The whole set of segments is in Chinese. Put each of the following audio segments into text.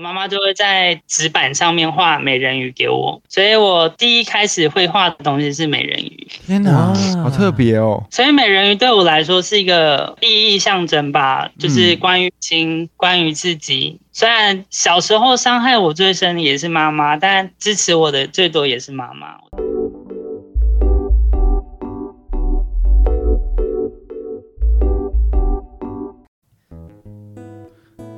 我妈妈就会在纸板上面画美人鱼给我，所以我第一开始会画的东西是美人鱼。天哪，好特别哦！所以美人鱼对我来说是一个意义象征吧，就是关于亲，关于自己。虽然小时候伤害我最深的也是妈妈，但支持我的最多也是妈妈。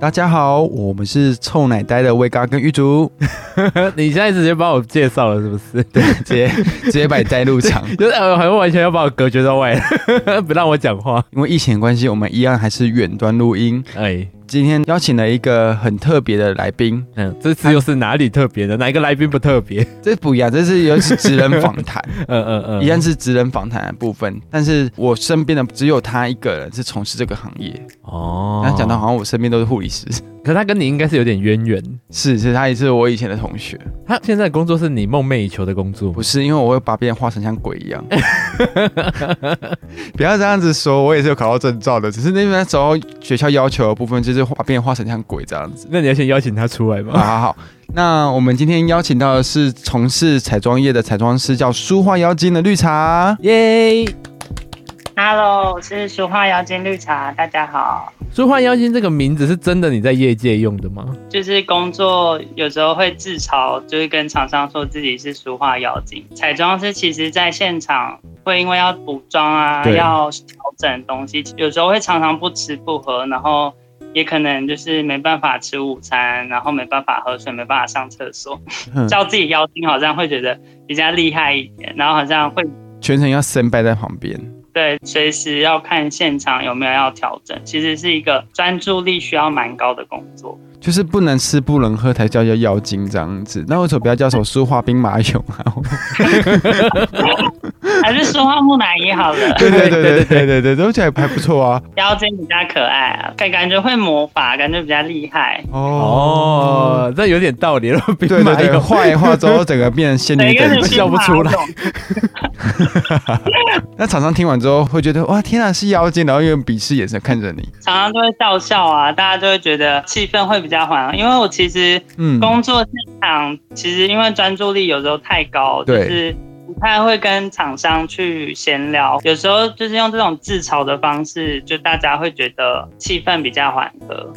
大家好，我们是臭奶呆的威嘎跟玉竹。你现在直接帮我介绍了是不是？对，直接直接把你带入场，就是好像完全要把我隔绝在外，不让我讲话。因为疫情关系，我们一样还是远端录音。哎。今天邀请了一个很特别的来宾，嗯，这次又是哪里特别的？哪一个来宾不特别？这不一样，这是有职人访谈，嗯嗯嗯，一样是职人访谈的部分。但是我身边的只有他一个人是从事这个行业哦。他讲到好像我身边都是护理师，可是他跟你应该是有点渊源，是是，他也是我以前的同学。他现在的工作是你梦寐以求的工作？不是，因为我会把别人画成像鬼一样。不要这样子说，我也是有考到证照的，只是那边时候学校要求的部分就是把别人画成像。鬼这样子，那你要先邀请他出来吗？好好好，那我们今天邀请到的是从事彩妆业的彩妆师，叫书画妖精的绿茶，耶！Hello，我是书画妖精绿茶，大家好。书画妖精这个名字是真的你在业界用的吗？就是工作有时候会自嘲，就是跟厂商说自己是书画妖精。彩妆师其实在现场会因为要补妆啊，要调整东西，有时候会常常不吃不喝，然后。也可能就是没办法吃午餐，然后没办法喝水，没办法上厕所，嗯、叫自己妖精好像会觉得比较厉害一点，然后好像会全程要 stand by 在旁边，对，随时要看现场有没有要调整，其实是一个专注力需要蛮高的工作。就是不能吃不能喝才叫叫妖精这样子，那为什么不要叫什么书画兵马俑啊？还是说话木乃伊好了？对对对对 对对对，都觉得还不错啊。妖精比较可爱啊，感感觉会魔法，感觉比较厉害。哦，哦，这有点道理了。对对对，画一画之后，整个变成仙女等笑不出来。那厂商听完之后会觉得哇，天啊，是妖精，然后用鄙视眼神看着你。厂商都会笑笑啊，大家都会觉得气氛会比较缓，因为我其实嗯，工作现场其实因为专注力有时候太高，就是不太会跟厂商去闲聊，有时候就是用这种自嘲的方式，就大家会觉得气氛比较缓和。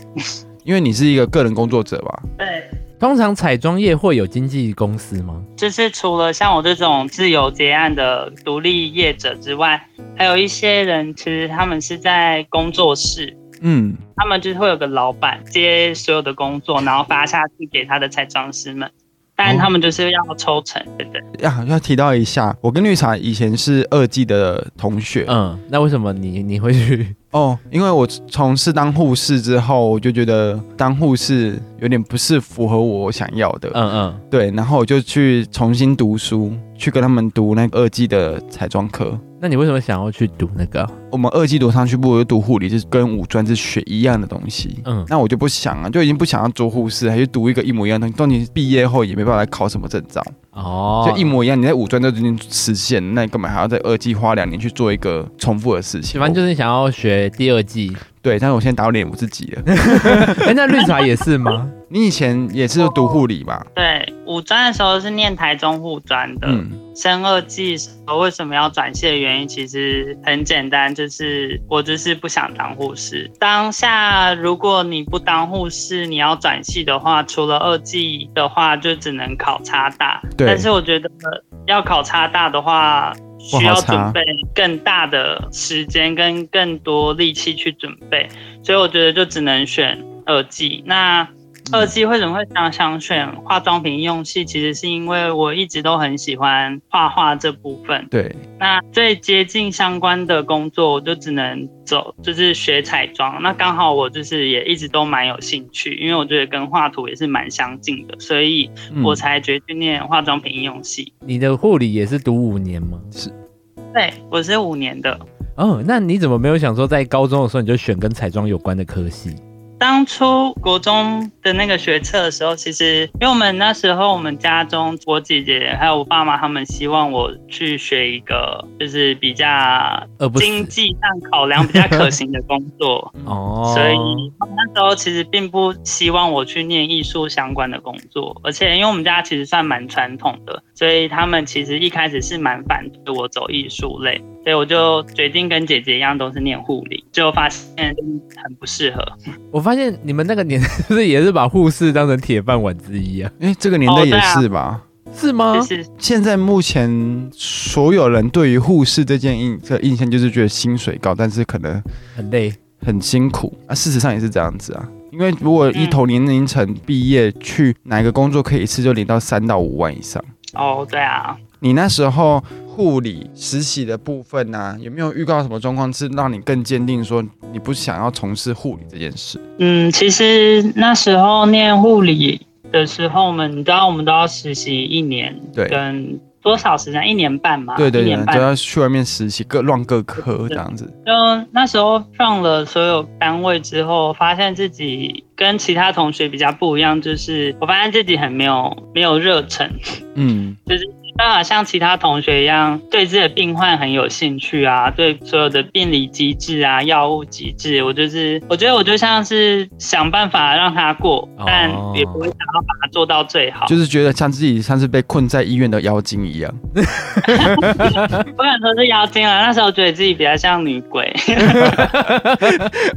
因为你是一个个人工作者吧？对。通常彩妆业会有经纪公司吗？就是除了像我这种自由接案的独立业者之外，还有一些人其实他们是在工作室，嗯，他们就是会有个老板接所有的工作，然后发下去给他的彩妆师们。但他们就是要抽成，对不对？要要提到一下，我跟绿茶以前是二技的同学。嗯，那为什么你你会去？哦，因为我从事当护士之后，我就觉得当护士有点不是符合我想要的。嗯嗯，对，然后我就去重新读书，去跟他们读那个二技的彩妆课。那你为什么想要去读那个？我们二季读上去不如读护理，就是跟五专是学一样的东西。嗯，那我就不想啊，就已经不想要做护士，还去读一个一模一样的东西。到你毕业后也没办法来考什么证照。哦，就一模一样，你在五专都已经实现，那你干嘛还要在二技花两年去做一个重复的事情？反正就是想要学第二技。对，但是我现在打脸我自己了。哎，那绿茶也是吗？你以前也是读护理吧？对，五专的时候是念台中护专的。嗯，升二技时候为什么要转系的原因其实很简单，就是我就是不想当护士。当下如果你不当护士，你要转系的话，除了二技的话，就只能考插大。对。但是我觉得要考差大的话。需要准备更大的时间跟更多力气去准备，所以我觉得就只能选二技。那二期为什么会想想选化妆品应用系？其实是因为我一直都很喜欢画画这部分。对，那最接近相关的工作，我就只能走，就是学彩妆。那刚好我就是也一直都蛮有兴趣，因为我觉得跟画图也是蛮相近的，所以我才决定念化妆品应用系。嗯。你的护理也是读五年吗？是。对，我是五年的。哦，那你怎么没有想说在高中的时候你就选跟彩妆有关的科系？当初国中的那个学测的时候，其实因为我们那时候我们家中我姐姐还有我爸妈他们希望我去学一个就是比较经济上考量比较可行的工作哦，所以那时候其实并不希望我去念艺术相关的工作，而且因为我们家其实算蛮传统的，所以他们其实一开始是蛮反对我走艺术类，所以我就决定跟姐姐一样都是念护理，最后发现很不适合。我发现你们那个年代 是不是也是把护士当成铁饭碗之一啊？哎，这个年代也是吧？哦啊、是吗？是现在目前所有人对于护士这件印这印象就是觉得薪水高，但是可能很累、很辛苦啊。事实上也是这样子啊，因为如果一同年龄层毕业去哪个工作，可以一次就领到三到五万以上。哦，对啊。你那时候护理实习的部分呢、啊，有没有遇到什么状况是让你更坚定说你不想要从事护理这件事？嗯，其实那时候念护理的时候，我们你知道我们都要实习一年，对，跟多少时间？一年半嘛，对对对，就要去外面实习，各乱各科这样子。就那时候上了所有单位之后，发现自己跟其他同学比较不一样，就是我发现自己很没有没有热忱，嗯，就是。办法像其他同学一样，对自己的病患很有兴趣啊，对所有的病理机制啊、药物机制，我就是，我觉得我就像是想办法让他过，但也不会想要把它做到最好，就是觉得像自己像是被困在医院的妖精一样。不敢说是妖精啊，那时候觉得自己比较像女鬼。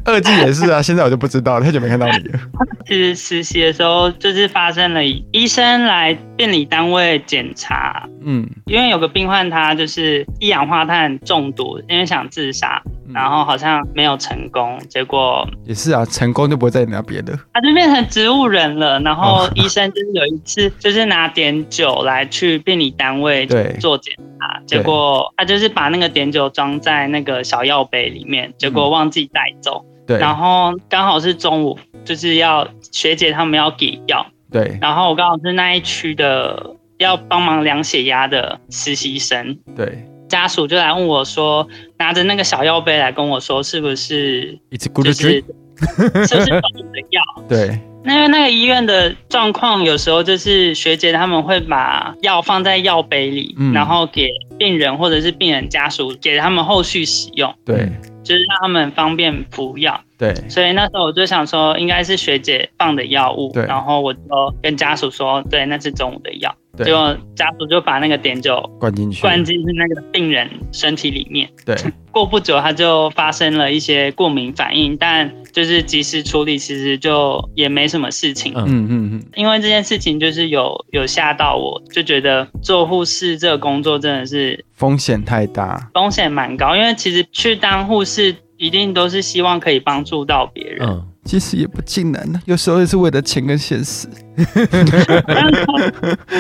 二季也是啊，现在我就不知道，太久没看到你了。其实实习的时候，就是发生了医生来病理单位检查。嗯，因为有个病患，他就是一氧化碳中毒，因为想自杀，然后好像没有成功，结果也是啊，成功就不会再拿别的，他就变成植物人了。然后医生就是有一次，就是拿碘酒来去病理单位做检查，结果他就是把那个碘酒装在那个小药杯里面，结果忘记带走。对，然后刚好是中午，就是要学姐他们要给药，对，然后我刚好是那一区的。要帮忙量血压的实习生，对，家属就来问我说，拿着那个小药杯来跟我说，是不是，It's good 就是是不是中午的药？对，那因为那个医院的状况，有时候就是学姐他们会把药放在药杯里，嗯，然后给病人或者是病人家属给他们后续使用，对，就是让他们方便服药。对，所以那时候我就想说，应该是学姐放的药物，对，然后我就跟家属说，对，那是中午的药。结果家属就把那个碘酒灌进去，灌进去那个病人身体里面。对，过不久他就发生了一些过敏反应，但就是及时处理，其实就也没什么事情。嗯嗯嗯。因为这件事情就是有有吓到我，就觉得做护士这个工作真的是风险太大，风险蛮高。因为其实去当护士一定都是希望可以帮助到别人。嗯其实也不尽然呢，有时候也是为了钱跟现实。只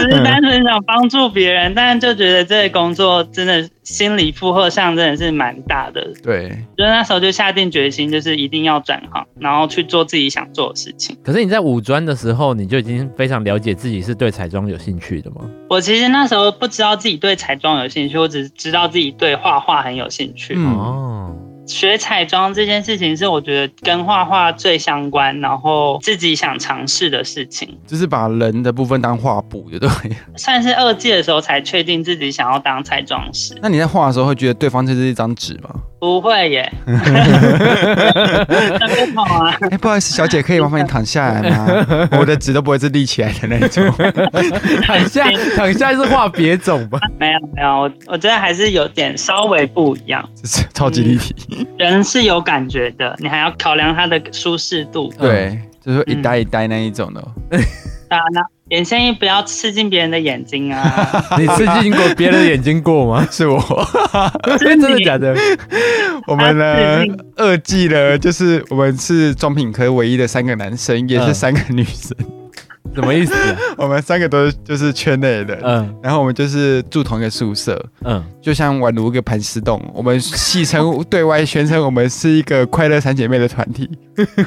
是单纯想帮助别人，但就觉得这个工作真的心理负荷上真的是蛮大的。对，就那时候就下定决心，就是一定要转行，然后去做自己想做的事情。可是你在五专的时候，你就已经非常了解自己是对彩妆有兴趣的吗？我其实那时候不知道自己对彩妆有兴趣，我只是知道自己对画画很有兴趣。嗯、哦。学彩妆这件事情是我觉得跟画画最相关，然后自己想尝试的事情，就是把人的部分当画布，对不对？算是二季的时候才确定自己想要当彩妆师。那你在画的时候会觉得对方就是一张纸吗？不会耶，那不好啊。哎，不好意思，小姐，可以麻烦你躺下来吗？我的纸都不会是立起来的那种。躺下，躺下是画别种吧？没有没有，我我觉得还是有点稍微不一样，就是超级立体。人是有感觉的，你还要考量它的舒适度。对，就是一呆一呆那一种的。啊，那眼线液不要刺进别人的眼睛啊！你刺进过别人的眼睛过吗？是我，真的假的？我们呢，二季呢，就是我们是妆品科唯一的三个男生，也是三个女生。什么意思啊？我们三个都是就是圈内的，嗯，然后我们就是住同一个宿舍，嗯，就像宛如一个盘丝洞。我们戏称对外宣称我们是一个快乐三姐妹的团体。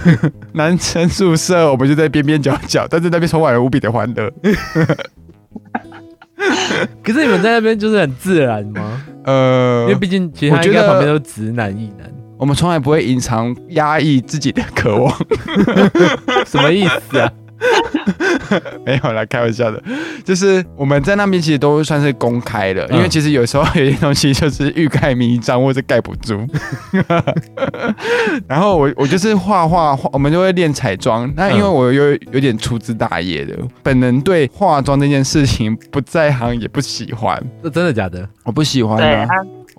男生宿舍我们就在边边角角，但是那边充满了无比的欢乐。可是你们在那边就是很自然吗？呃，因为毕竟其他应该旁边都是直男、异男。我们从来不会隐藏压抑自己的渴望，什么意思啊？没有啦，开玩笑的，就是我们在那边其实都算是公开的，嗯、因为其实有时候有些东西就是欲盖弥彰或者盖不住。然后我我就是画画画，我们就会练彩妆。那因为我有有点粗枝大叶的，本人对化妆这件事情不在行也不喜欢。这真的假的？我不喜欢啊。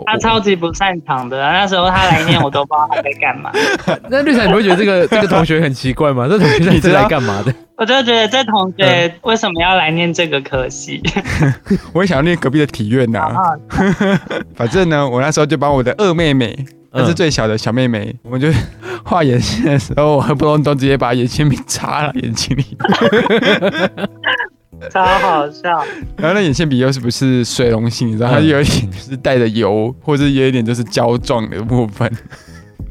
他超级不擅长的，那时候他来念，我都不知道他在干嘛。那绿彩，你会觉得这个 这个同学很奇怪吗？这同学是来 干嘛的？我就觉得这同学为什么要来念这个科系？我也想要念隔壁的体院呐。反正呢，我那时候就把我的二妹妹，那是最小的小妹妹，我们就画眼线的时候，我和不隆咚直接把眼线笔插了眼睛里。超好笑，然后那眼线笔又是不是水溶性？你知道，它有一点就是带着油，或者有一点就是胶状的部分。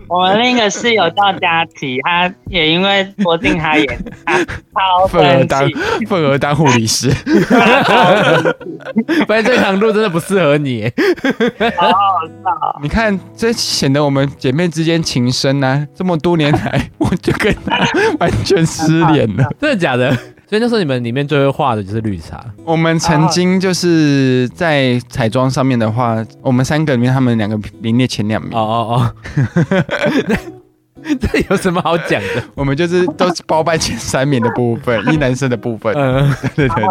我们另一个室友叫佳琪，他也因为戳进他眼，他超愤而 当愤而当护理师。发现这条路真的不适合你，好好笑。你看，这显得我们姐妹之间情深啊！这么多年来，我就跟他完全失联了，真的假的？所以那时候你们里面最会画的就是绿茶。我们曾经就是在彩妆上面的话，我们三个里面他们两个名列前两名。哦哦哦。这有什么好讲的？我们就是都是包办前三名的部分，一男生的部分。嗯，对对对。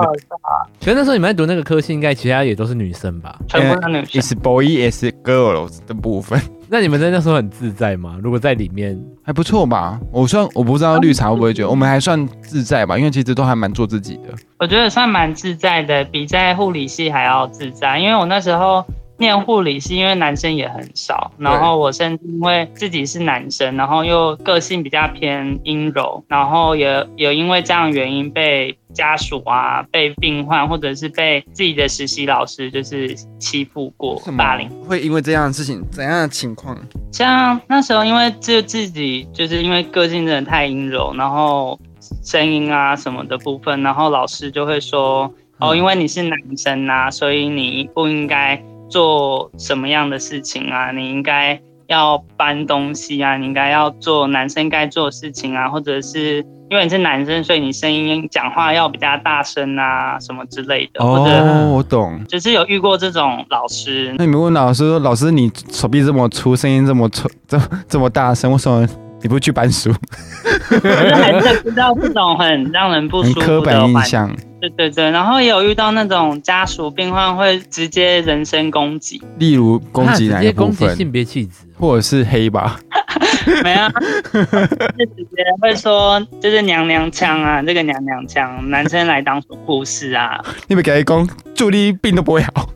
所以那时候你们在读那个科系，应该其他也都是女生吧？全部是女生。是 boy is girls 的部分。那你们在那时候很自在吗？如果在里面还不错吧？我算我不知道绿茶会不会觉得我们还算自在吧？因为其实都还蛮做自己的。我觉得算蛮自在的，比在护理系还要自在。因为我那时候。念护理系因为男生也很少，然后我甚至因为自己是男生，然后又个性比较偏阴柔，然后也有因为这样的原因被家属啊、被病患或者是被自己的实习老师就是欺负过、霸凌。会因为这样的事情，怎样的情况？像那时候因为就自己就是因为个性真的太阴柔，然后声音啊什么的部分，然后老师就会说哦，因为你是男生啊，所以你不应该。做什么样的事情啊？你应该要搬东西啊，你应该要做男生该做的事情啊，或者是因为你是男生，所以你声音讲话要比较大声啊，什么之类的。或者哦，我懂，就是有遇过这种老师。那你们问老师说，老师你手臂这么粗，声音这么粗，这这么大声，为什么你不去搬书？还是知道这种很让人不舒服的刻板印象。对对对，然后也有遇到那种家属病患会直接人身攻击，例如攻击哪一部分？攻击性别气质，或者是黑吧？没有，就直接会说就是娘娘腔啊，这个娘娘腔，男生来当护士啊，你们给他讲，助理病都不会好。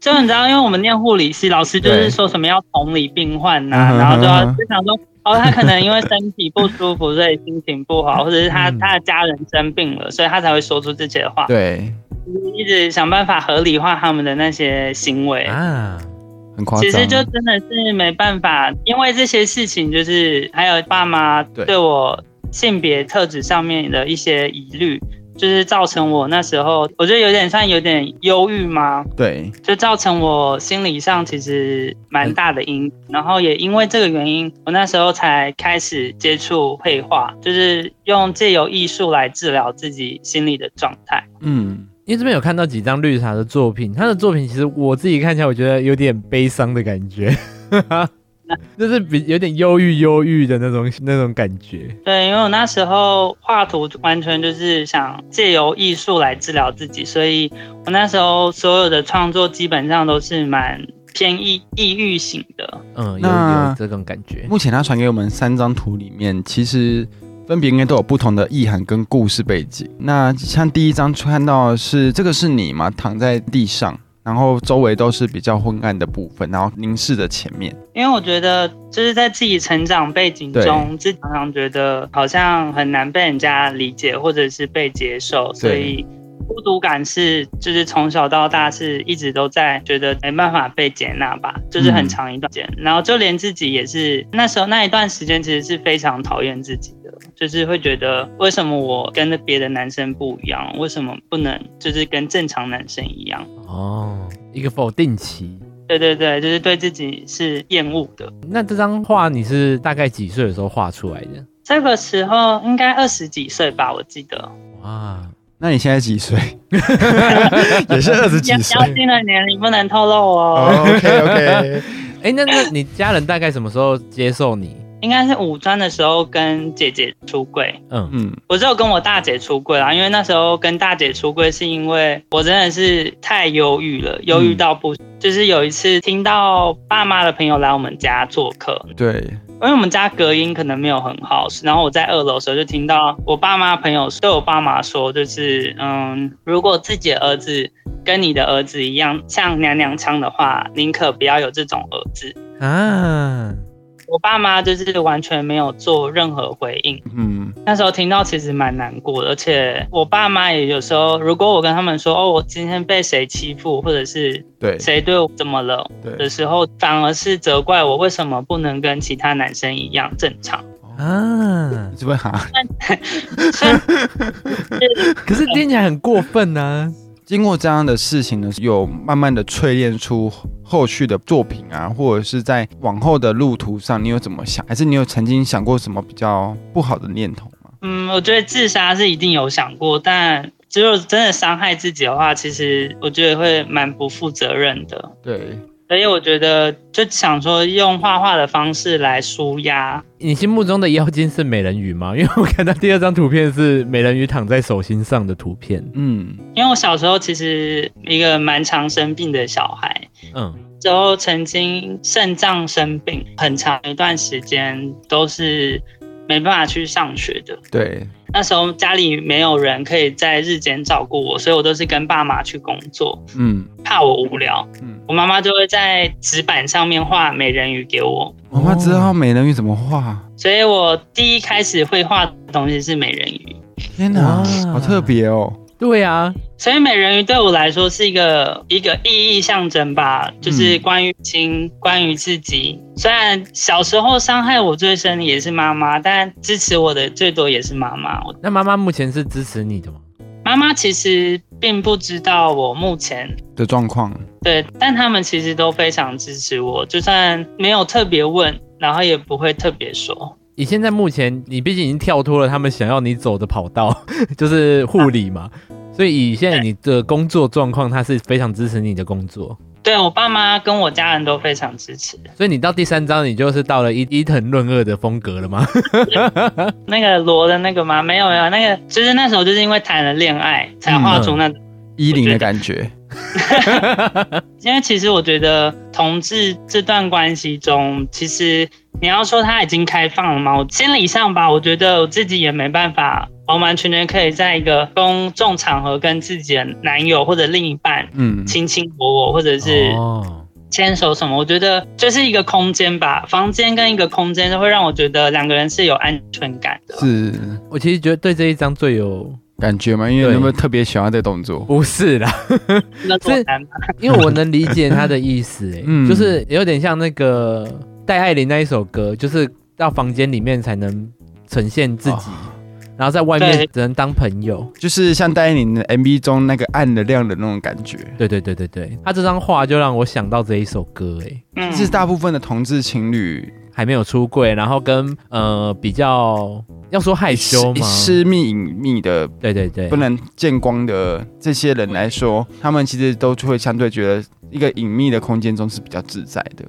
就你知道，因为我们念护理系，老师就是说什么要同理病患呐、啊，然后就要就想说。哦，他可能因为身体不舒服，所以心情不好，或者是他他的家人生病了，所以他才会说出这些话。对，一直想办法合理化他们的那些行为啊，很夸张。其实就真的是没办法，因为这些事情，就是还有爸妈对我性别特质上面的一些疑虑。就是造成我那时候，我觉得有点像有点忧郁吗？对，就造成我心理上其实蛮大的阴影。然后也因为这个原因，我那时候才开始接触绘画，就是用借由艺术来治疗自己心理的状态。嗯，因为这边有看到几张绿茶的作品，他的作品其实我自己看起来，我觉得有点悲伤的感觉。就是比有点忧郁、忧郁的那种那种感觉。对，因为我那时候画图完全就是想借由艺术来治疗自己，所以我那时候所有的创作基本上都是蛮偏抑抑郁型的。嗯，有有这种感觉。目前他传给我们三张图里面，其实分别应该都有不同的意涵跟故事背景。那像第一张看到的是这个是你吗？躺在地上。然后周围都是比较昏暗的部分，然后凝视着前面。因为我觉得就是在自己成长背景中，自己常常觉得好像很难被人家理解或者是被接受，所以孤独感是就是从小到大是一直都在觉得没办法被接纳吧，就是很长一段时间。然后就连自己也是那时候那一段时间，其实是非常讨厌自己的。就是会觉得，为什么我跟那别的男生不一样？为什么不能就是跟正常男生一样？哦，一个否定期。对对对，就是对自己是厌恶的。那这张画你是大概几岁的时候画出来的？这个时候应该二十几岁吧，我记得。哇，那你现在几岁？也是二十几岁。要进的年龄不能透露哦。Oh, OK OK。哎，那那你家人大概什么时候接受你？应该是五专的时候跟姐姐出柜。嗯嗯，我只有跟我大姐出柜啦，因为那时候跟大姐出柜是因为我真的是太忧郁了，忧郁到不，就是有一次听到爸妈的朋友来我们家做客。对。因为我们家隔音可能没有很好，然后我在二楼的时候就听到我爸妈朋友对我爸妈说，就是嗯，如果自己的儿子跟你的儿子一样像娘娘腔的话，宁可不要有这种儿子啊。我爸妈就是完全没有做任何回应。嗯，那时候听到其实蛮难过的，而且我爸妈也有时候，如果我跟他们说哦，我今天被谁欺负，或者是对谁对我怎么了的时候，反而是责怪我为什么不能跟其他男生一样正常啊？怎么哈？可是听起来很过分呢、啊。经过这样的事情呢，有慢慢的淬炼出后续的作品啊，或者是在往后的路途上，你有怎么想？还是你有曾经想过什么比较不好的念头吗？嗯，我觉得自杀是一定有想过，但只有真的伤害自己的话，其实我觉得会蛮不负责任的。对。所以我觉得就想说用画画的方式来舒压。你心目中的妖精是美人鱼吗？因为我看到第二张图片是美人鱼躺在手心上的图片。嗯，因为我小时候其实一个蛮常生病的小孩。嗯，之后曾经肾脏生病，很长一段时间都是没办法去上学的。对。那时候家里没有人可以在日间照顾我，所以我都是跟爸妈去工作。嗯，怕我无聊，嗯，我妈妈就会在纸板上面画美人鱼给我。我妈知道美人鱼怎么画，所以我第一开始会画的东西是美人鱼。天哪，好特别哦。对啊，所以美人鱼对我来说是一个一个意义象征吧，就是关于亲，关于自己。虽然小时候伤害我最深的也是妈妈，但支持我的最多也是妈妈。那妈妈目前是支持你的吗？妈妈其实并不知道我目前的状况，对，但他们其实都非常支持我，就算没有特别问，然后也不会特别说。你现在目前，你毕竟已经跳脱了他们想要你走的跑道，就是护理嘛，所以以现在你的工作状况，他是非常支持你的工作。对，我爸妈跟我家人都非常支持。所以你到第三章，你就是到了伊伊藤润二的风格了吗？那个罗的那个吗？没有没有，那个就是那时候就是因为谈了恋爱，才画出那伊林的感觉。因为其实我觉得同志这段关系中，其实。你要说他已经开放了吗？我心理上吧，我觉得我自己也没办法完完全全可以在一个公众场合跟自己的男友或者另一半，嗯，卿卿我我，或者是牵手什么。我觉得就是一个空间吧，房间跟一个空间都会让我觉得两个人是有安全感的。是我其实觉得对这一张最有感觉嘛，因为你有没有特别喜欢这个动作？不是啦，是因为我能理解他的意思，哎，嗯，就是有点像那个。戴爱玲那一首歌，就是到房间里面才能呈现自己，哦、然后在外面只能当朋友，就是像戴爱玲的 MV 中那个暗的亮的那种感觉。对对对对对，他这张画就让我想到这一首歌，哎，其实大部分的同志情侣还没有出柜，然后跟呃比较要说害羞吗？私密隐秘的，对对对，不能见光的这些人来说，他们其实都会相对觉得一个隐秘的空间中是比较自在的。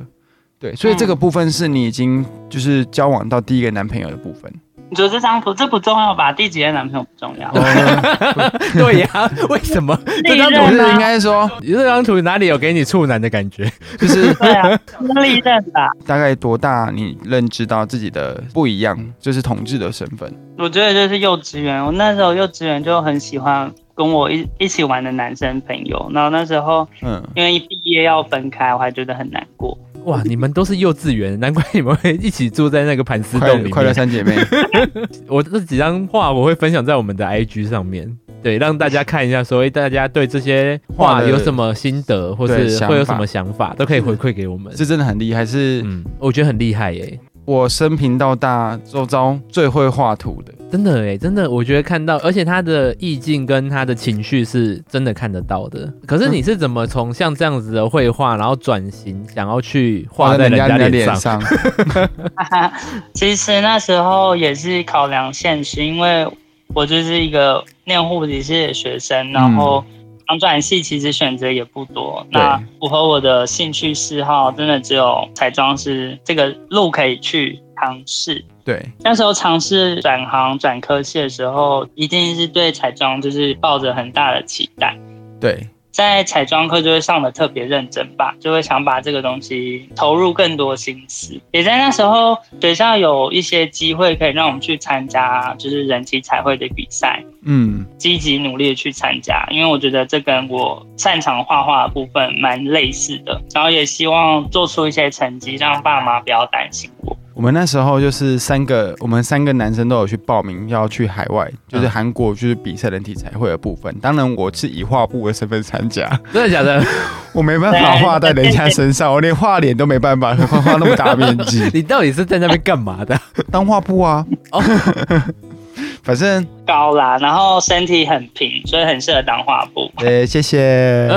对，所以这个部分是你已经就是交往到第一个男朋友的部分。你觉得这张图这不重要吧？第几任男朋友不重要？对呀，为什么？这张图是应该说，这张图哪里有给你处男的感觉？就是 对啊，历任吧。大概多大你认知到自己的不一样，就是同志的身份？我觉得就是幼稚园，我那时候幼稚园就很喜欢跟我一一起玩的男生朋友，然后那时候嗯，因为一毕业要分开，我还觉得很难过。哇，你们都是幼稚园，难怪你们会一起住在那个盘丝洞里面。快乐三姐妹，我这几张画我会分享在我们的 IG 上面，对，让大家看一下，所以大家对这些画有什么心得，或是会有什么想法，都可以回馈给我们。这真的很厉害，是，嗯，我觉得很厉害耶。我生平到大周遭最会画图的。真的哎，真的，我觉得看到，而且他的意境跟他的情绪是真的看得到的。可是你是怎么从像这样子的绘画，然后转型想要去画在人家的脸上？其实那时候也是考量现实，因为我就是一个念护理系的学生，然后想转系其实选择也不多。那符合我的兴趣嗜好，真的只有彩妆师这个路可以去尝试。对，那时候尝试转行转科系的时候，一定是对彩妆就是抱着很大的期待。对，在彩妆课就会上得特别认真吧，就会想把这个东西投入更多心思。也在那时候，学校有一些机会可以让我们去参加，就是人体彩绘的比赛。嗯，积极努力的去参加，因为我觉得这跟我擅长画画的部分蛮类似的，然后也希望做出一些成绩，让爸妈不要担心我。我们那时候就是三个，我们三个男生都有去报名要去海外，就是韩国就是比赛人体彩绘的部分。当然我是以画布的身份参加，真的假的？我没办法画在人家身上，我连画脸都没办法，画画那么大面积。你到底是在那边干嘛的？当画布啊。哦 反正高啦，然后身体很平，所以很适合当画布。对，谢谢。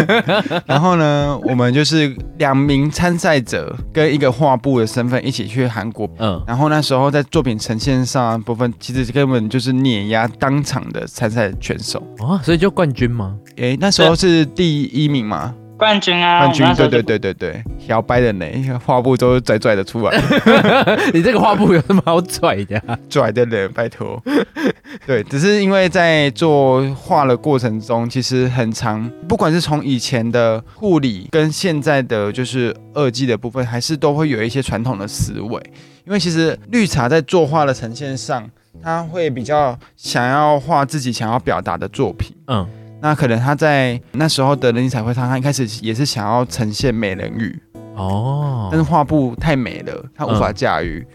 然后呢，我们就是两名参赛者跟一个画布的身份一起去韩国。嗯，然后那时候在作品呈现上部分，其实根本就是碾压当场的参赛选手。哦，所以就冠军吗？诶，那时候是第一名吗？冠军啊！冠军，对对对对对，摇摆的呢，画布都拽拽的出来。你这个画布有什么好拽的？拽的人，拜托。对，只是因为在做画的过程中，其实很长，不管是从以前的护理跟现在的就是二技的部分，还是都会有一些传统的思维。因为其实绿茶在作画的呈现上，他会比较想要画自己想要表达的作品。嗯。那可能他在那时候的人体彩绘上，他一开始也是想要呈现美人鱼哦，但是画布太美了，他无法驾驭。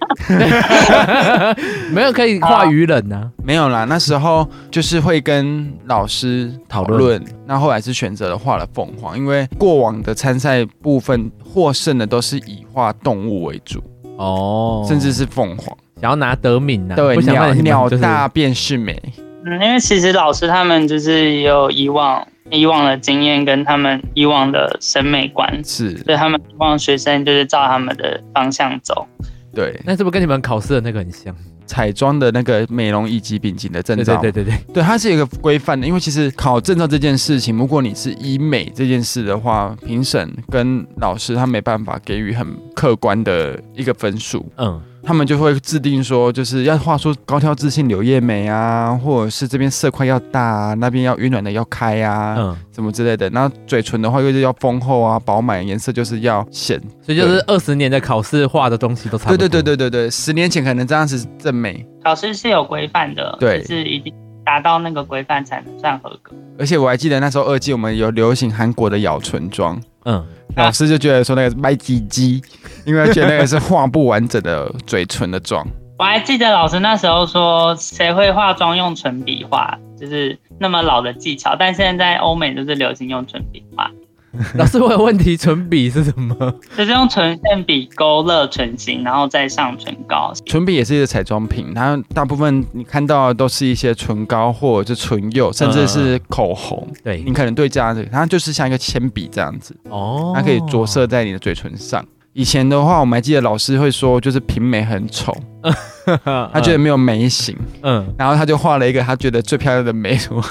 没有可以画鱼人呢？没有啦，那时候就是会跟老师讨论，那后来是选择了画了凤凰，因为过往的参赛部分获胜的都是以画动物为主哦，甚至是凤凰，想要拿得名呢？对，鸟鸟大便是美。嗯，因为其实老师他们就是有以往以往的经验跟他们以往的审美观，是，所以他们希望学生就是照他们的方向走。对，那是不是跟你们考试的那个很像？彩妆的那个美容以及丙级的证照，对对对对对，对，它是一个规范的。因为其实考证照这件事情，如果你是医美这件事的话，评审跟老师他没办法给予很客观的一个分数。嗯。他们就会制定说，就是要画出高挑自信柳叶眉啊，或者是这边色块要大啊，那边要晕染的要开啊，嗯，什么之类的。然后嘴唇的话，又是要丰厚啊，饱满，颜色就是要显。所以就是二十年的考试画的东西都差不多。对对对对对对，十年前可能这样子正美。考试是有规范的，对，是一定达到那个规范才能算合格。而且我还记得那时候二季我们有流行韩国的咬唇妆，嗯。老师就觉得说那个是麦吉鸡，因为觉得那个是画不完整的嘴唇的妆。我还记得老师那时候说，谁会化妆用唇笔画，就是那么老的技巧。但现在在欧美都是流行用唇笔画。老师，我有问题，唇笔是什么？就是用唇线笔勾勒唇形，然后再上唇膏。唇笔也是一个彩妆品，它大部分你看到的都是一些唇膏或者是唇釉，甚至是口红。对，你可能对这样子，它就是像一个铅笔这样子。哦，它可以着色在你的嘴唇上。以前的话，我们还记得老师会说，就是平眉很丑，他觉得没有眉形。嗯，然后他就画了一个他觉得最漂亮的眉出来，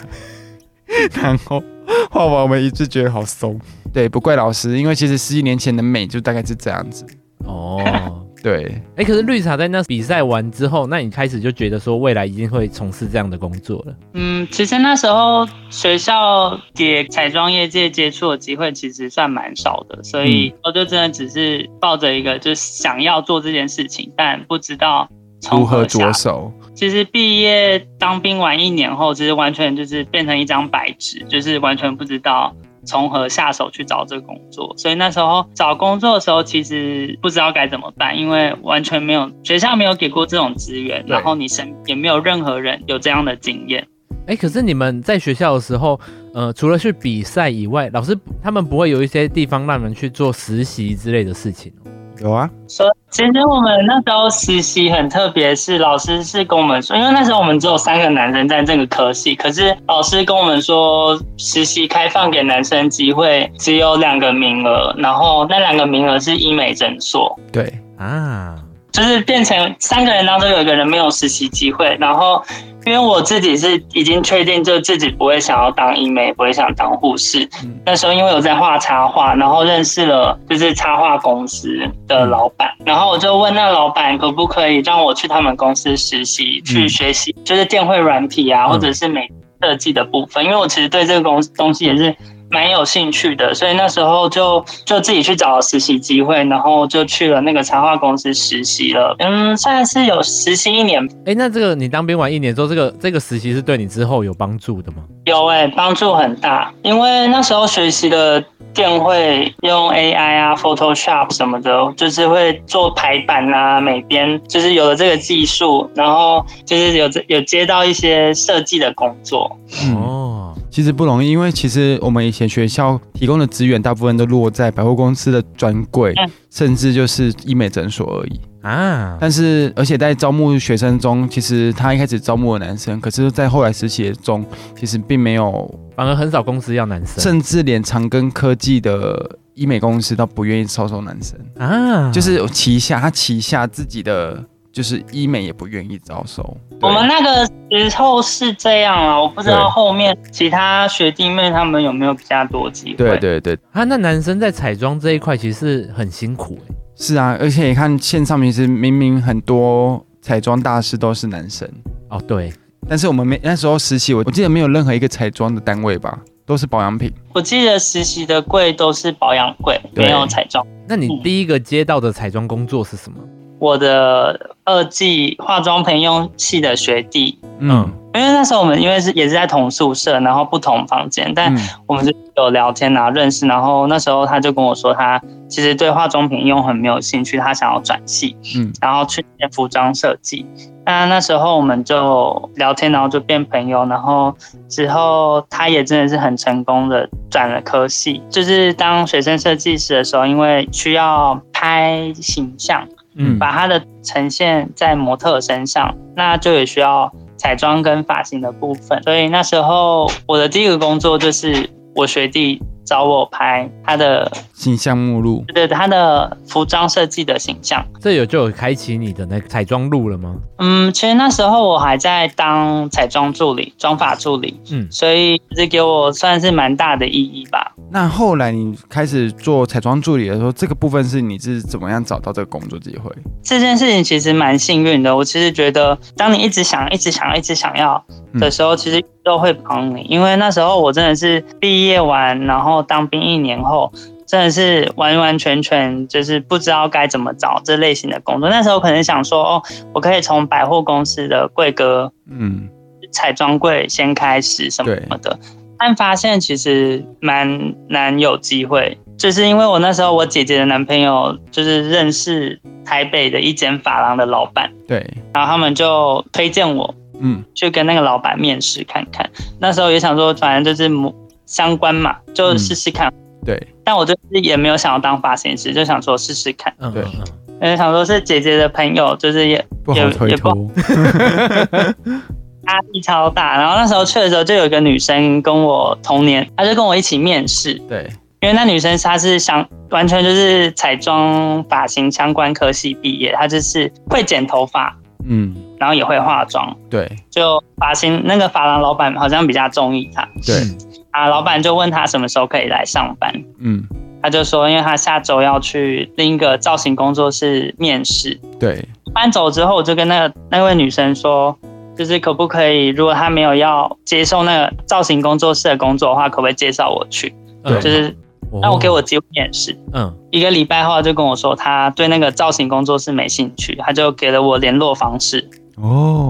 然后。画完我们一直觉得好松，对，不怪老师，因为其实十几年前的美就大概是这样子。哦，对，哎、欸，可是绿茶在那比赛完之后，那你开始就觉得说未来一定会从事这样的工作了？嗯，其实那时候学校给彩妆业界接触的机会其实算蛮少的，所以我就真的只是抱着一个就是想要做这件事情，但不知道如何着手。其实毕业当兵完一年后，其实完全就是变成一张白纸，就是完全不知道从何下手去找这个工作。所以那时候找工作的时候，其实不知道该怎么办，因为完全没有学校没有给过这种资源，然后你身也没有任何人有这样的经验。哎，可是你们在学校的时候，呃，除了去比赛以外，老师他们不会有一些地方让人去做实习之类的事情？有啊。说，其实我们那时候实习很特别，是老师是跟我们说，因为那时候我们只有三个男生在这个科系，可是老师跟我们说，实习开放给男生机会只有两个名额，然后那两个名额是医美诊所。对啊，就是变成三个人当中有一个人没有实习机会，然后。因为我自己是已经确定，就自己不会想要当医美，不会想当护士。嗯、那时候因为我在画插画，然后认识了就是插画公司的老板，嗯、然后我就问那老板可不可以让我去他们公司实习，去学习就是电绘软体啊，或者是美设计的部分。因为我其实对这个公东西也是。蛮有兴趣的，所以那时候就就自己去找了实习机会，然后就去了那个插画公司实习了。嗯，算是有实习一年。哎、欸，那这个你当兵完一年之后，这个这个实习是对你之后有帮助的吗？有哎、欸，帮助很大，因为那时候学习的电绘用 AI 啊，Photoshop 什么的，就是会做排版啊、美编，就是有了这个技术，然后就是有有接到一些设计的工作。嗯、哦。其实不容易，因为其实我们以前学校提供的资源大部分都落在百货公司的专柜，嗯、甚至就是医美诊所而已啊。但是，而且在招募学生中，其实他一开始招募了男生，可是，在后来实习中，其实并没有，反而很少公司要男生，甚至连长庚科技的医美公司都不愿意招收男生啊。就是旗下他旗下自己的。就是医美也不愿意招收。我们那个时候是这样啊，我不知道后面其他学弟妹他们有没有比较多机会。对对对，啊，那男生在彩妆这一块其实很辛苦哎。是啊，而且你看线上其实明明很多彩妆大师都是男生哦，对。但是我们没那时候实习，我我记得没有任何一个彩妆的单位吧，都是保养品。我记得实习的柜都是保养柜，没有彩妆。那你第一个接到的彩妆工作是什么？我的二技化妆品用系的学弟，嗯，因为那时候我们因为是也是在同宿舍，然后不同房间，但我们就有聊天啊，认识，然后那时候他就跟我说，他其实对化妆品用很没有兴趣，他想要转系，嗯，然后去念服装设计。那那时候我们就聊天，然后就变朋友，然后之后他也真的是很成功的转了科系，就是当学生设计师的时候，因为需要拍形象。嗯，把它的呈现在模特身上，那就也需要彩妆跟发型的部分。所以那时候我的第一个工作就是我学弟找我拍他的形象目录，对，他的服装设计的形象。这有就有开启你的那个彩妆路了吗？嗯，其实那时候我还在当彩妆助理、妆发助理，嗯，所以这给我算是蛮大的意义吧。那后来你开始做彩妆助理的时候，这个部分是你是怎么样找到这个工作机会？这件事情其实蛮幸运的。我其实觉得，当你一直想、一直想、一直想要的时候，其实都会帮你。因为那时候我真的是毕业完，然后当兵一年后，真的是完完全全就是不知道该怎么找这类型的工作。那时候可能想说，哦，我可以从百货公司的柜哥，嗯，彩妆柜先开始什么什么的。但发现其实蛮难有机会，就是因为我那时候我姐姐的男朋友就是认识台北的一间发廊的老板，对，然后他们就推荐我，嗯，去跟那个老板面试看看。那时候也想说，反正就是相关嘛，就试试看。对，但我就是也没有想要当发型师，就想说试试看。对，因为想说是姐姐的朋友，就是也不好推脱。压力超大，然后那时候去的时候，就有一个女生跟我同年，她就跟我一起面试。对，因为那女生她是想完全就是彩妆发型相关科系毕业，她就是会剪头发，嗯，然后也会化妆。对，就发型那个发廊老板好像比较中意她。对，啊，老板就问他什么时候可以来上班。嗯，他就说，因为他下周要去另一个造型工作室面试。对，搬走之后，我就跟那个那位女生说。就是可不可以，如果他没有要接受那个造型工作室的工作的话，可不可以介绍我去？对，就是让我给我机会面试。嗯，一个礼拜后就跟我说他对那个造型工作室没兴趣，他就给了我联络方式。哦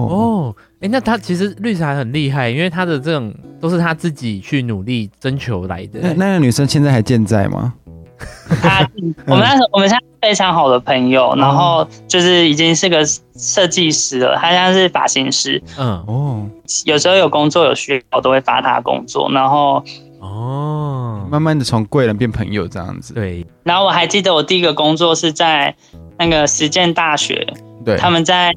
哦，哎，那他其实律师还很厉害，因为他的这种都是他自己去努力征求来的。那那个女生现在还健在吗？他，我们那时候我们现在非常好的朋友，然后就是已经是个设计师了。她现在是发型师，嗯哦，有时候有工作有需要，我都会发他工作。然后哦，慢慢的从贵人变朋友这样子。对。然后我还记得我第一个工作是在那个实践大学，对，他们在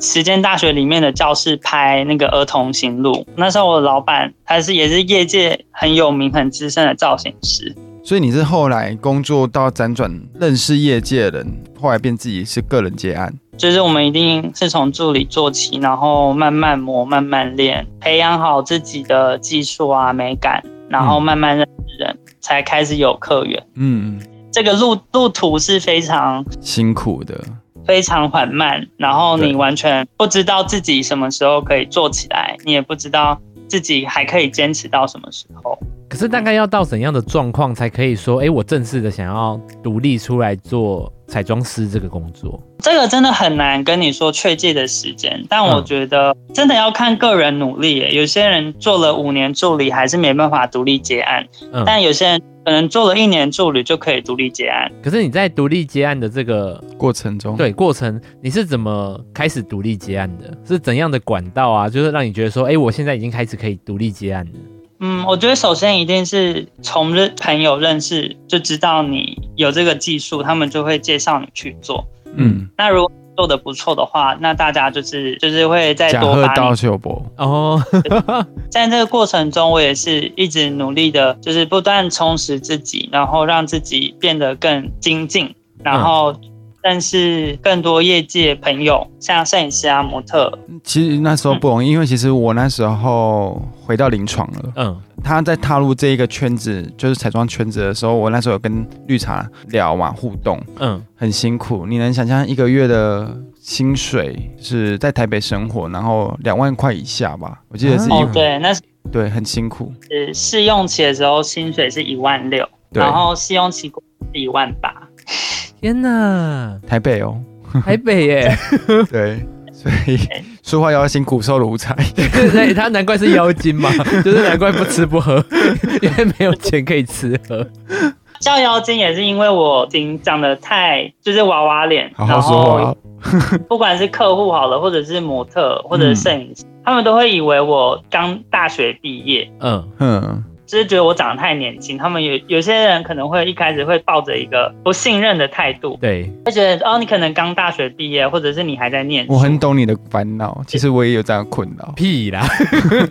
实践大学里面的教室拍那个儿童行路。那时候我的老板他是也是业界很有名、很资深的造型师。所以你是后来工作到辗转认识业界的人，后来变自己是个人接案。就是我们一定是从助理做起，然后慢慢磨、慢慢练，培养好自己的技术啊、美感，然后慢慢认识人，嗯、才开始有客源。嗯，这个路路途是非常辛苦的，非常缓慢，然后你完全不知道自己什么时候可以做起来，你也不知道自己还可以坚持到什么时候。可是大概要到怎样的状况才可以说，哎，我正式的想要独立出来做彩妆师这个工作？这个真的很难跟你说确切的时间，但我觉得真的要看个人努力。有些人做了五年助理还是没办法独立接案，嗯，但有些人可能做了一年助理就可以独立接案。可是你在独立接案的这个过程中，对，过程你是怎么开始独立接案的？是怎样的管道啊？就是让你觉得说，哎，我现在已经开始可以独立接案了。嗯，我觉得首先一定是从认朋友认识就知道你有这个技术，他们就会介绍你去做。嗯，那如果做的不错的话，那大家就是就是会再多把你哦。在这个过程中，我也是一直努力的，就是不断充实自己，然后让自己变得更精进，然后。嗯但是更多业界朋友，像摄影师啊、模特，其实那时候不容易，嗯、因为其实我那时候回到临床了。嗯，他在踏入这一个圈子，就是彩妆圈子的时候，我那时候有跟绿茶聊嘛，互动。嗯，很辛苦，你能想象一个月的薪水是在台北生活，然后两万块以下吧？我记得是一、哦，对，那是对，很辛苦。是试用期的时候，薪水是一万六，然后试用期过是一万八。天呐，台北哦，台北耶，对，所以说话要辛苦受奴才，对，他难怪是妖精嘛，就是难怪不吃不喝，因为没有钱可以吃喝。叫妖精也是因为我长长得太就是娃娃脸，好好说话，然后不管是客户好了，或者是模特，或者是摄影师，嗯、他们都会以为我刚大学毕业，嗯。嗯。就是觉得我长得太年轻，他们有有些人可能会一开始会抱着一个不信任的态度，对，会觉得哦，你可能刚大学毕业，或者是你还在念书。我很懂你的烦恼，其实我也有这样的困扰。屁啦，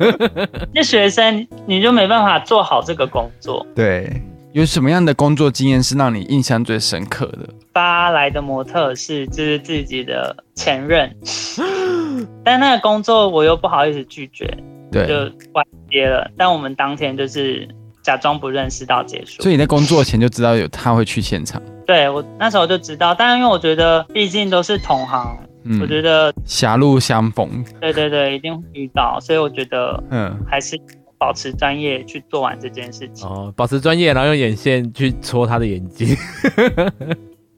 那学生你就没办法做好这个工作。对，有什么样的工作经验是让你印象最深刻的？发来的模特是就是自己的前任，但那个工作我又不好意思拒绝。对，就完结了。但我们当天就是假装不认识到结束。所以你在工作前就知道有他会去现场？对，我那时候就知道，但因为我觉得毕竟都是同行，嗯、我觉得狭路相逢。对对对，一定会遇到，所以我觉得嗯，还是保持专业去做完这件事情。哦，保持专业，然后用眼线去戳他的眼睛。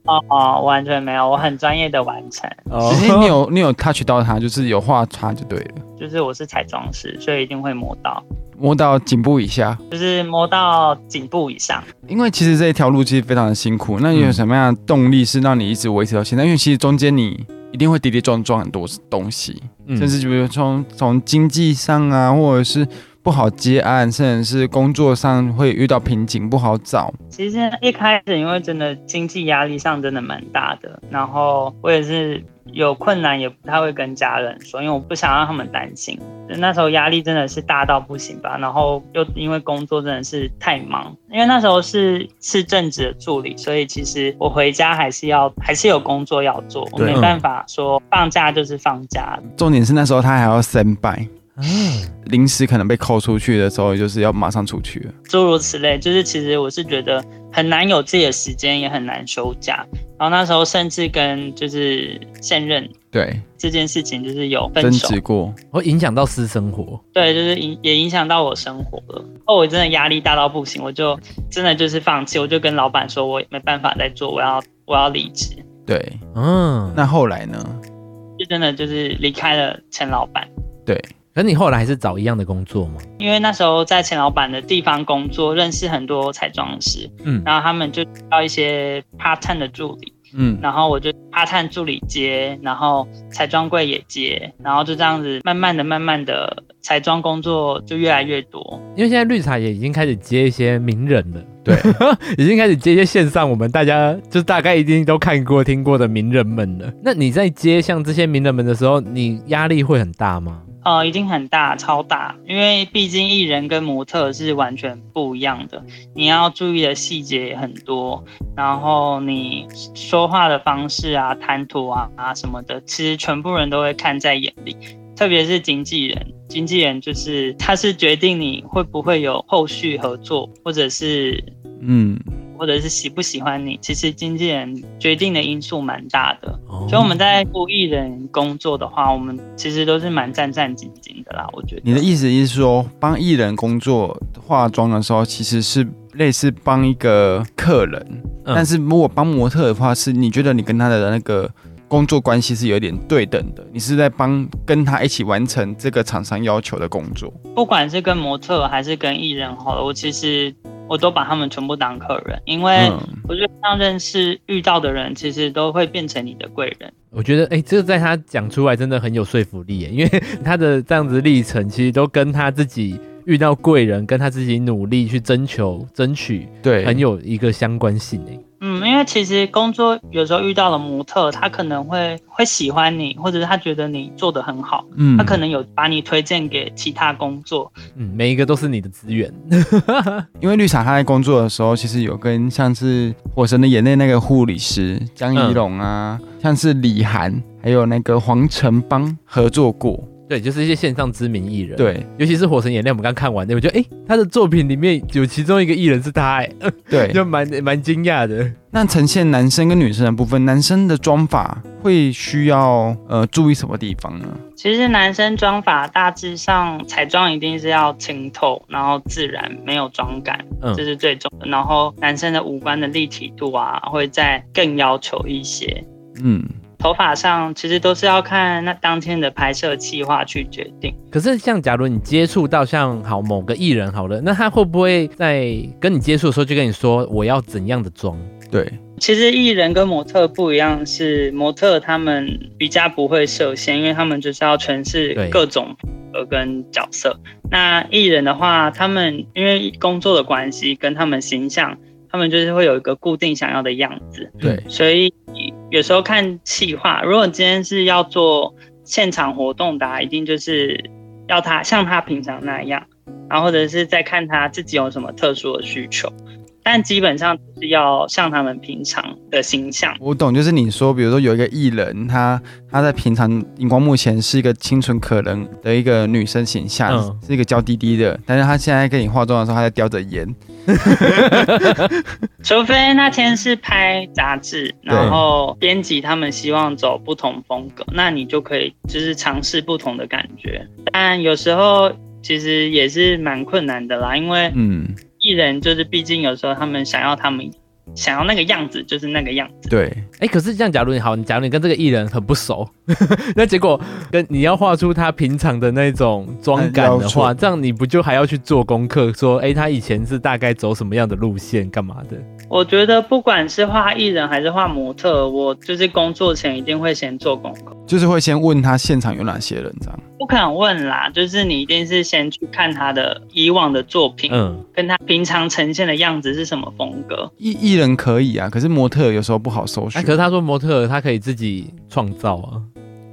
哦哦，完全没有，我很专业的完成。哦，其实你有你有 touch 到他，就是有画他就对了。就是我是彩妆师，所以一定会摸到，摸到颈部以下，就是摸到颈部以上。因为其实这一条路其实非常的辛苦，那你有什么样的动力是让你一直维持到现在？嗯、因为其实中间你一定会跌跌撞撞很多东西，嗯、甚至比如从从经济上啊，或者是。不好接案，甚至是工作上会遇到瓶颈，不好找。其实一开始，因为真的经济压力上真的蛮大的，然后我也是有困难，也不太会跟家人说，因为我不想让他们担心。那时候压力真的是大到不行吧，然后又因为工作真的是太忙，因为那时候是是正职的助理，所以其实我回家还是要还是有工作要做，我没办法说放假就是放假。重点是那时候他还要 stand by。嗯，临时可能被扣出去的时候，就是要马上出去了。诸如此类，就是其实我是觉得很难有自己的时间，也很难休假。然后那时候甚至跟就是现任对这件事情就是有分手争执过，会影响到私生活。对，就是影也影响到我生活了。哦，我真的压力大到不行，我就真的就是放弃，我就跟老板说，我没办法再做，我要我要离职。对，嗯，那后来呢？就真的就是离开了陈老板。对。那你后来还是找一样的工作吗？因为那时候在钱老板的地方工作，认识很多彩妆师，嗯，然后他们就要一些 part time 的助理，嗯，然后我就 part time 助理接，然后彩妆柜也接，然后就这样子慢慢的、慢慢的，彩妆工作就越来越多。因为现在绿茶也已经开始接一些名人了，对，已经开始接一些线上我们大家就大概一定都看过、听过的名人们了。那你在接像这些名人们的时候，你压力会很大吗？呃，一定很大，超大，因为毕竟艺人跟模特是完全不一样的，你要注意的细节也很多，然后你说话的方式啊、谈吐啊啊什么的，其实全部人都会看在眼里，特别是经纪人，经纪人就是他是决定你会不会有后续合作，或者是嗯。或者是喜不喜欢你，其实经纪人决定的因素蛮大的。所以我们在雇艺人工作的话，我们其实都是蛮战战兢兢的啦。我觉得你的意思是说，帮艺人工作化妆的时候，其实是类似帮一个客人，嗯、但是如果帮模特的话，是你觉得你跟他的那个工作关系是有点对等的，你是在帮跟他一起完成这个厂商要求的工作。不管是跟模特还是跟艺人，好了，我其实。我都把他们全部当客人，因为我觉得像认识遇到的人，其实都会变成你的贵人。我觉得，哎、欸，这个在他讲出来真的很有说服力耶，因为 他的这样子历程，其实都跟他自己遇到贵人，跟他自己努力去征求、争取，对，很有一个相关性诶。嗯，因为其实工作有时候遇到了模特，他可能会会喜欢你，或者是他觉得你做得很好，嗯，他可能有把你推荐给其他工作，嗯，每一个都是你的资源。因为绿茶他在工作的时候，其实有跟像是《火神的眼泪》那个护理师江一龙啊，嗯、像是李涵，还有那个黄成邦合作过。对，就是一些线上知名艺人。对，尤其是《火神眼泪》，我们刚看完，我觉得，哎，他的作品里面有其中一个艺人是他，哎，对，就蛮蛮惊讶的。那呈现男生跟女生的部分，男生的妆法会需要呃注意什么地方呢？其实男生妆法大致上彩妆一定是要清透，然后自然，没有妆感，嗯，这是最重的。然后男生的五官的立体度啊，会再更要求一些，嗯。头发上其实都是要看那当天的拍摄计划去决定。可是像假如你接触到像好某个艺人好了，那他会不会在跟你接触的时候就跟你说我要怎样的妆？对，其实艺人跟模特不一样，是模特他们比较不会设限，因为他们就是要诠释各种呃跟角色。那艺人的话，他们因为工作的关系跟他们形象。他们就是会有一个固定想要的样子，对，所以有时候看企划，如果今天是要做现场活动的，一定就是要他像他平常那样，然后或者是再看他自己有什么特殊的需求。但基本上是要像他们平常的形象。我懂，就是你说，比如说有一个艺人，他他在平常荧光幕前是一个清纯可人的一个女生形象，嗯、是一个娇滴滴的，但是他现在跟你化妆的时候，他在叼着烟。除非那天是拍杂志，然后编辑他们希望走不同风格，那你就可以就是尝试不同的感觉。但有时候其实也是蛮困难的啦，因为嗯。艺人就是，毕竟有时候他们想要他们想要那个样子，就是那个样子。对，哎、欸，可是这样，假如你好，你假如你跟这个艺人很不熟，那结果跟你要画出他平常的那种妆感的话，这样你不就还要去做功课，说，哎、欸，他以前是大概走什么样的路线，干嘛的？我觉得不管是画艺人还是画模特，我就是工作前一定会先做功课，就是会先问他现场有哪些人这样。不可能问啦，就是你一定是先去看他的以往的作品，嗯，跟他平常呈现的样子是什么风格。艺艺人可以啊，可是模特有时候不好搜寻。可是他说模特他可以自己创造啊，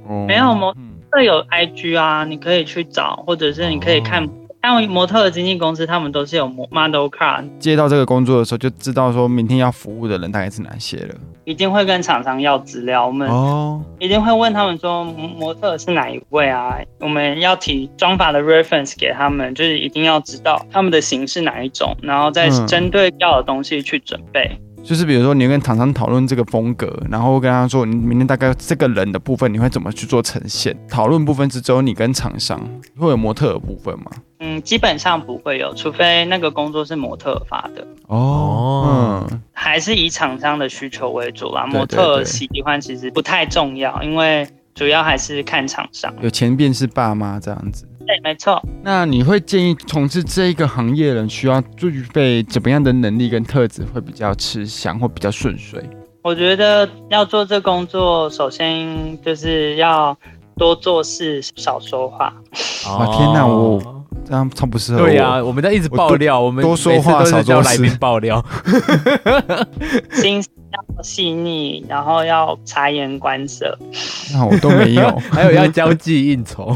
哦、没有模特有 IG 啊，你可以去找，或者是你可以看。哦像模特的经纪公司，他们都是有 model card。接到这个工作的时候，就知道说明天要服务的人大概是哪些了。一定会跟厂商要资料，我们哦，一定会问他们说模特是哪一位啊？我们要提妆发的 reference 给他们，就是一定要知道他们的型是哪一种，然后再针对要的东西去准备。嗯就是比如说，你跟厂商讨论这个风格，然后跟他说，你明天大概这个人的部分，你会怎么去做呈现？讨论部分是只有你跟厂商，会有模特的部分吗？嗯，基本上不会有，除非那个工作是模特发的。哦，嗯，还是以厂商的需求为主啦。模特喜欢其实不太重要，因为主要还是看厂商。有钱便是爸妈这样子。对，没错。那你会建议从事这一个行业的人需要具备怎么样的能力跟特质会比较吃香或比较顺遂？我觉得要做这工作，首先就是要多做事，少说话。啊天哪，我这样超不适合。对呀、啊，我们在一直爆料，我，我们多说话少做事。来宾爆料，心要细腻，然后要察言观色。那我都没有，还有要交际应酬。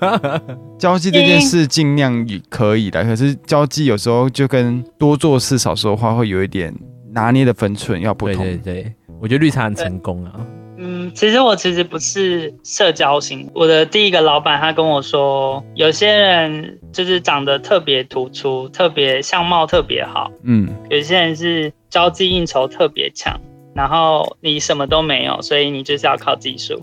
交际这件事尽量也可以的，可是交际有时候就跟多做事少说话会有一点。拿捏的分寸要不同。对对对，我觉得绿茶很成功啊。嗯，其实我其实不是社交型。我的第一个老板他跟我说，有些人就是长得特别突出，特别相貌特别好。嗯，有些人是交际应酬特别强，然后你什么都没有，所以你就是要靠技术。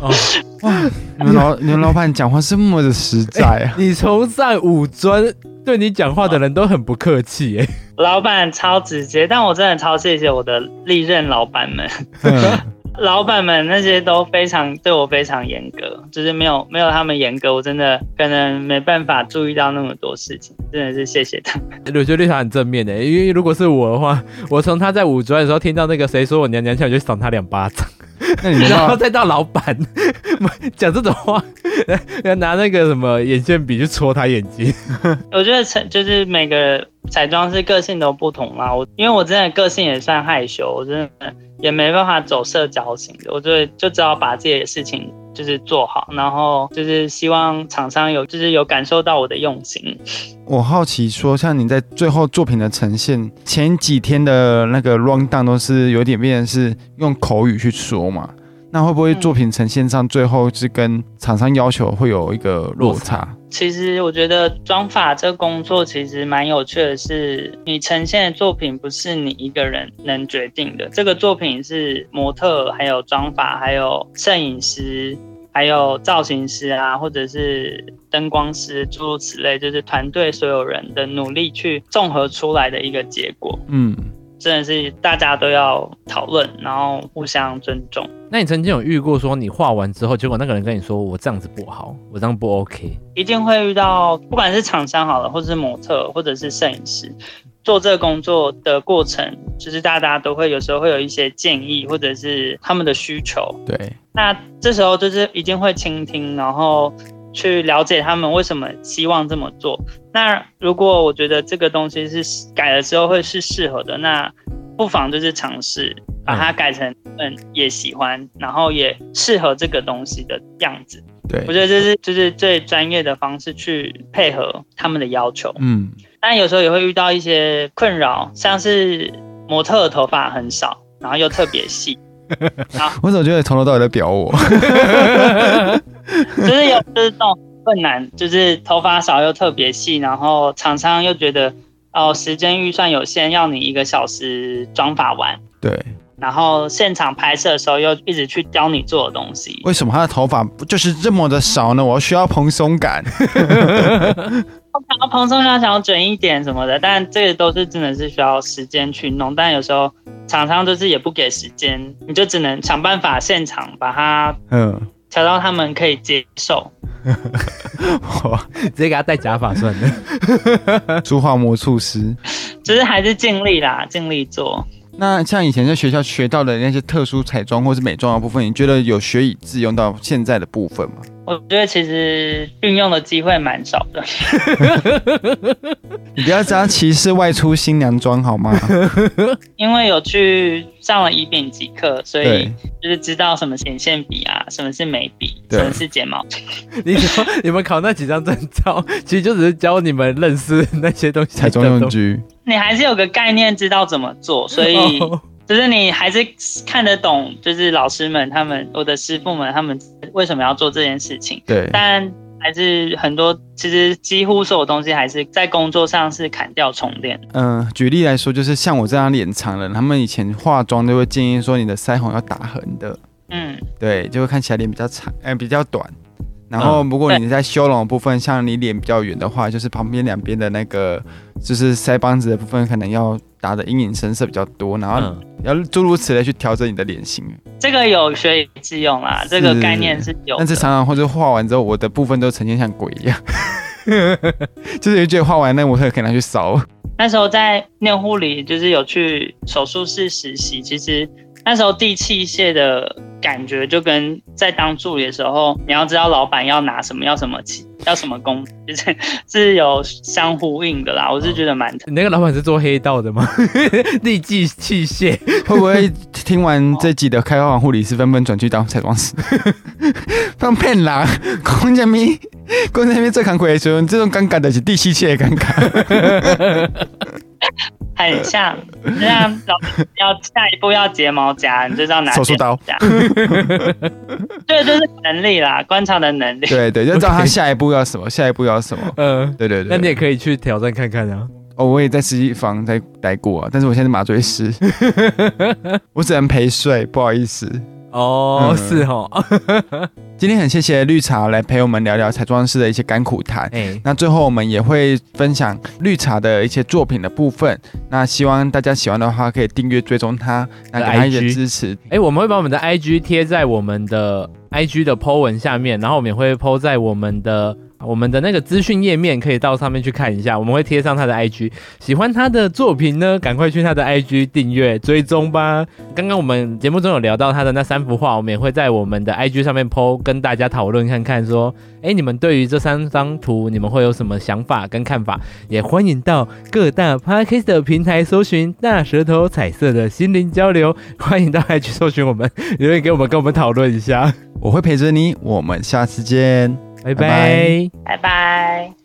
哦、哇，你们老 你们老板讲话是那么的实在啊！你从上五尊。对你讲话的人都很不客气哎，老板超直接，但我真的超谢谢我的历任老板们，嗯、老板们那些都非常对我非常严格，就是没有没有他们严格，我真的可能没办法注意到那么多事情，真的是谢谢他们。我觉得绿茶很正面的，因为如果是我的话，我从他在五专的时候听到那个谁说我娘娘腔，我就赏他两巴掌。那你 然后再到老板 讲这种话，要拿那个什么眼线笔去戳他眼睛。我觉得彩就是每个彩妆师个性都不同嘛。我因为我真的个性也算害羞，我真的也没办法走社交型的。我就就只好把自己的事情就是做好，然后就是希望厂商有就是有感受到我的用心。我好奇说，像你在最后作品的呈现，前几天的那个 rundown 都是有点变成是用口语去说嘛？那会不会作品呈现上最后是跟厂商要求会有一个落差？其实我觉得妆发这个工作其实蛮有趣的是，你呈现的作品不是你一个人能决定的，这个作品是模特、还有妆发、还有摄影师。还有造型师啊，或者是灯光师，诸如此类，就是团队所有人的努力去综合出来的一个结果。嗯，真的是大家都要讨论，然后互相尊重。那你曾经有遇过说你画完之后，结果那个人跟你说我这样子不好，我这样不 OK？一定会遇到，不管是厂商好了，或者是模特，或者是摄影师。做这个工作的过程，就是大家都会有时候会有一些建议，或者是他们的需求。对，那这时候就是一定会倾听，然后去了解他们为什么希望这么做。那如果我觉得这个东西是改了之后会是适合的，那不妨就是尝试把它改成嗯也喜欢，然后也适合这个东西的样子。对，我觉得这是就是最专业的方式去配合他们的要求。嗯。但有时候也会遇到一些困扰，像是模特的头发很少，然后又特别细。我怎么觉得从头到尾在表我？就是有就是这种困难，就是头发少又特别细，然后厂商又觉得哦时间预算有限，要你一个小时妆发完。对。然后现场拍摄的时候又一直去教你做的东西。为什么他的头发就是这么的少呢？我需要蓬松感。我想要蓬松要想要卷一点什么的，但这个都是真的是需要时间去弄。但有时候厂商就是也不给时间，你就只能想办法现场把它嗯调到他们可以接受。我直接给他戴假发算了。珠化魔术师，就是还是尽力啦，尽力做。那像以前在学校学到的那些特殊彩妆或是美妆的部分，你觉得有学以致用到现在的部分吗？我觉得其实运用的机会蛮少的。你不要这样歧视外出新娘妆好吗？因为有去上了乙丙级课，所以就是知道什么显现笔啊，什么是眉笔，什么是睫毛。你说你们考那几张证照，其实就只是教你们认识那些东西。彩妆用具，你还是有个概念，知道怎么做，所以。Oh. 就是你还是看得懂，就是老师们他们，我的师傅们他们为什么要做这件事情？对，但还是很多，其实几乎所有东西还是在工作上是砍掉重练。嗯、呃，举例来说，就是像我这样脸长的人，他们以前化妆都会建议说你的腮红要打横的，嗯，对，就会看起来脸比较长，哎、呃，比较短。然后，如果你在修容的部分，嗯、像你脸比较圆的话，就是旁边两边的那个，就是腮帮子的部分，可能要打的阴影深色比较多，然后要诸如此类去调整你的脸型。这个有学以致用啦，这个概念是有。但是常常或者画完之后，我的部分都呈现像鬼一样，就是觉得画完那模特可以拿去烧。那时候在念护理，就是有去手术室实习，其实。那时候递器械的感觉就跟在当助理的时候，你要知道老板要拿什么，要什么器，要什么工，就是是有相呼应的啦。我是觉得蛮……你那个老板是做黑道的吗？递器器械会不会听完这集的开发护理师纷纷转去当彩妆师？放骗啦！公家咪，公家咪最扛鬼的时候，这种尴尬的是递器械的尴尬。很像，这样要下一步要睫毛夹，你就知道拿手术刀。对，就是能力啦，观察的能力。对对，就知道他下一步要什么，下一步要什么。嗯，对对对。那你也可以去挑战看看啊。哦，我也在实习房待待过啊，但是我现在是麻醉师，我只能陪睡，不好意思。哦，是哦。今天很谢谢绿茶来陪我们聊聊彩妆师的一些甘苦谈。哎，那最后我们也会分享绿茶的一些作品的部分。那希望大家喜欢的话，可以订阅追踪他，那给他一些支持。哎，我们会把我们的 IG 贴在我们的 IG 的 po 文下面，然后我们也会 po 在我们的。我们的那个资讯页面可以到上面去看一下，我们会贴上他的 IG。喜欢他的作品呢，赶快去他的 IG 订阅追踪吧。刚刚我们节目中有聊到他的那三幅画，我们也会在我们的 IG 上面 po，跟大家讨论看看，说，哎，你们对于这三张图，你们会有什么想法跟看法？也欢迎到各大 Podcast 的平台搜寻“大舌头彩色的心灵交流”，欢迎到 IG 搜寻我们，留言给我们，跟我们讨论一下。我会陪着你，我们下次见。拜拜，拜拜。